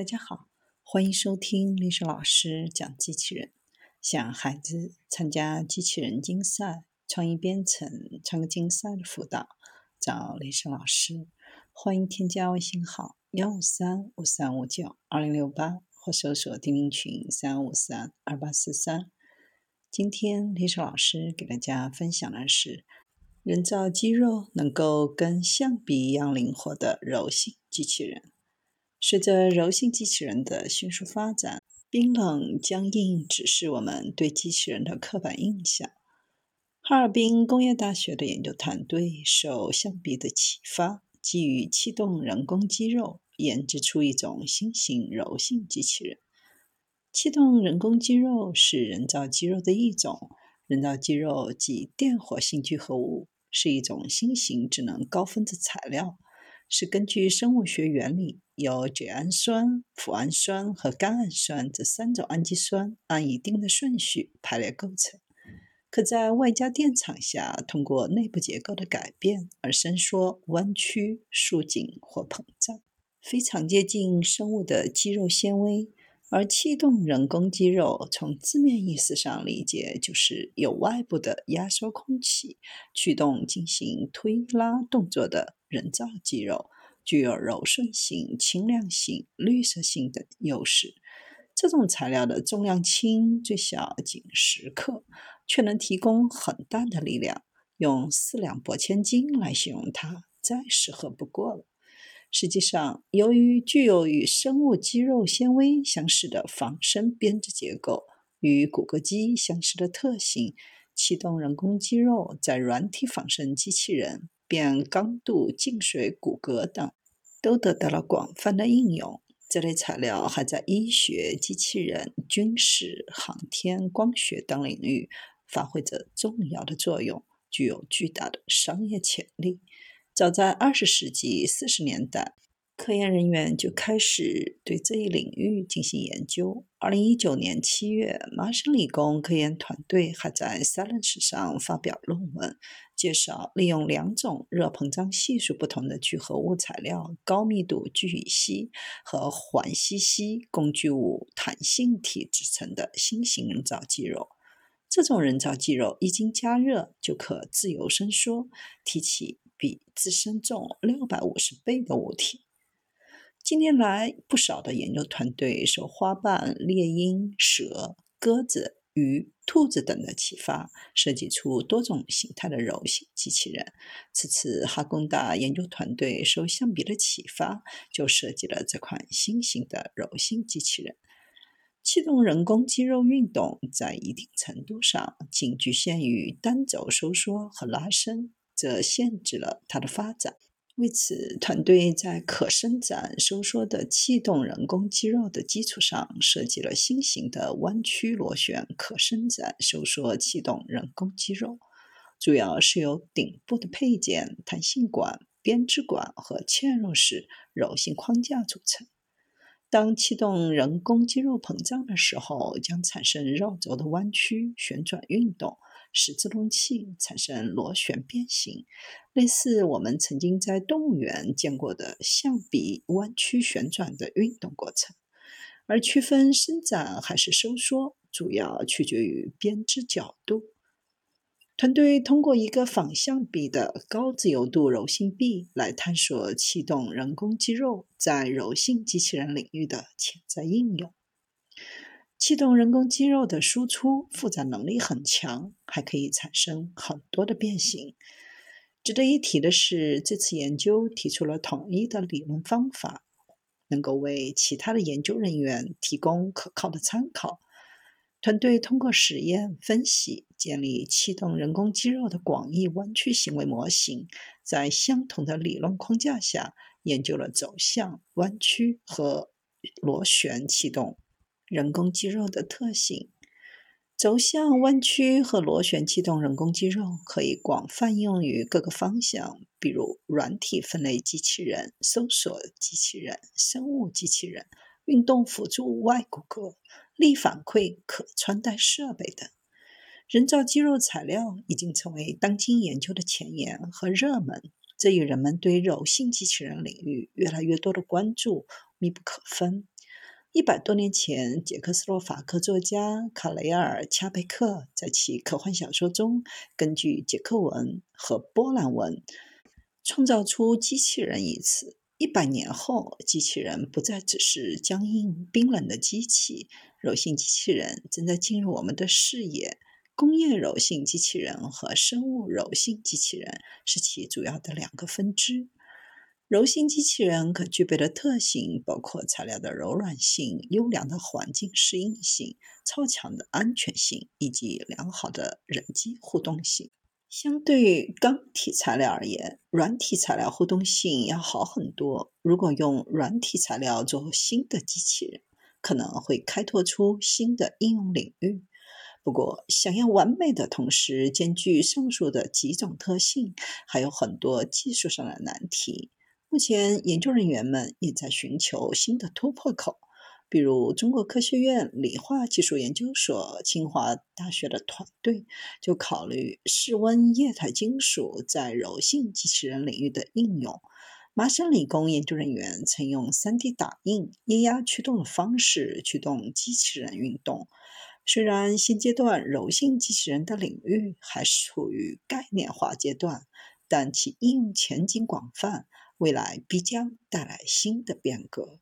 大家好，欢迎收听历史老师讲机器人。想孩子参加机器人竞赛、创意编程、创客竞赛的辅导，找历史老师。欢迎添加微信号幺五三五三五九二零六八，或搜索钉钉群三五三二八四三。今天历史老师给大家分享的是人造肌肉能够跟象鼻一样灵活的柔性机器人。随着柔性机器人的迅速发展，冰冷僵硬只是我们对机器人的刻板印象。哈尔滨工业大学的研究团队受象鼻的启发，基于气动人工肌肉研制出一种新型柔性机器人。气动人工肌肉是人造肌肉的一种，人造肌肉即电活性聚合物，是一种新型智能高分子材料。是根据生物学原理，由甾氨酸、脯氨酸和甘氨酸这三种氨基酸按一定的顺序排列构成，可在外加电场下通过内部结构的改变而伸缩、弯曲、束紧或膨胀，非常接近生物的肌肉纤维。而气动人工肌肉，从字面意思上理解，就是有外部的压缩空气驱动进行推拉动作的人造肌肉，具有柔顺性、轻量性、绿色性等优势。这种材料的重量轻，最小仅十克，却能提供很大的力量，用四两拨千斤来形容它，再适合不过了。实际上，由于具有与生物肌肉纤维相似的仿生编织结构与骨骼肌相似的特性，气动人工肌肉在软体仿生机器人、变刚度静水骨骼等都得到了广泛的应用。这类材料还在医学、机器人、军事、航天、光学等领域发挥着重要的作用，具有巨大的商业潜力。早在二十世纪四十年代，科研人员就开始对这一领域进行研究。二零一九年七月，麻省理工科研团队还在《Science》上发表论文，介绍利用两种热膨胀系数不同的聚合物材料——高密度聚乙烯和环烯烯工具物弹性体制成的新型人造肌肉。这种人造肌肉一经加热，就可自由伸缩，提起。比自身重六百五十倍的物体。近年来，不少的研究团队受花瓣、猎鹰、蛇、鸽子、鱼、兔子等的启发，设计出多种形态的柔性机器人。此次，哈工大研究团队受象鼻的启发，就设计了这款新型的柔性机器人。气动人工肌肉运动在一定程度上仅局限于单轴收缩和拉伸。这限制了它的发展。为此，团队在可伸展收缩的气动人工肌肉的基础上，设计了新型的弯曲螺旋可伸展收缩气动人工肌肉，主要是由顶部的配件、弹性管、编织管和嵌入式柔性框架组成。当气动人工肌肉膨胀的时候，将产生绕轴的弯曲、旋转运动。使自动器产生螺旋变形，类似我们曾经在动物园见过的象鼻弯曲旋转的运动过程。而区分伸展还是收缩，主要取决于编织角度。团队通过一个仿象鼻的高自由度柔性臂来探索气动人工肌肉在柔性机器人领域的潜在应用。气动人工肌肉的输出负载能力很强，还可以产生很多的变形。值得一提的是，这次研究提出了统一的理论方法，能够为其他的研究人员提供可靠的参考。团队通过实验分析，建立气动人工肌肉的广义弯曲行为模型，在相同的理论框架下，研究了走向、弯曲和螺旋气动。人工肌肉的特性，轴向弯曲和螺旋气动人工肌肉可以广泛用于各个方向，比如软体分类机器人、搜索机器人、生物机器人、运动辅助外骨骼、力反馈可穿戴设备等。人造肌肉材料已经成为当今研究的前沿和热门，这与人们对柔性机器人领域越来越多的关注密不可分。一百多年前，捷克斯洛伐克作家卡雷尔·恰贝克在其科幻小说中，根据捷克文和波兰文，创造出“机器人”一词。一百年后，机器人不再只是僵硬冰冷的机器，柔性机器人正在进入我们的视野。工业柔性机器人和生物柔性机器人是其主要的两个分支。柔性机器人可具备的特性包括材料的柔软性、优良的环境适应性、超强的安全性以及良好的人机互动性。相对于钢体材料而言，软体材料互动性要好很多。如果用软体材料做新的机器人，可能会开拓出新的应用领域。不过，想要完美的同时兼具上述的几种特性，还有很多技术上的难题。目前，研究人员们也在寻求新的突破口，比如中国科学院理化技术研究所、清华大学的团队就考虑室温液态金属在柔性机器人领域的应用。麻省理工研究人员曾用 3D 打印、液压驱动的方式驱动机器人运动。虽然现阶段柔性机器人的领域还处于概念化阶段，但其应用前景广泛。未来必将带来新的变革。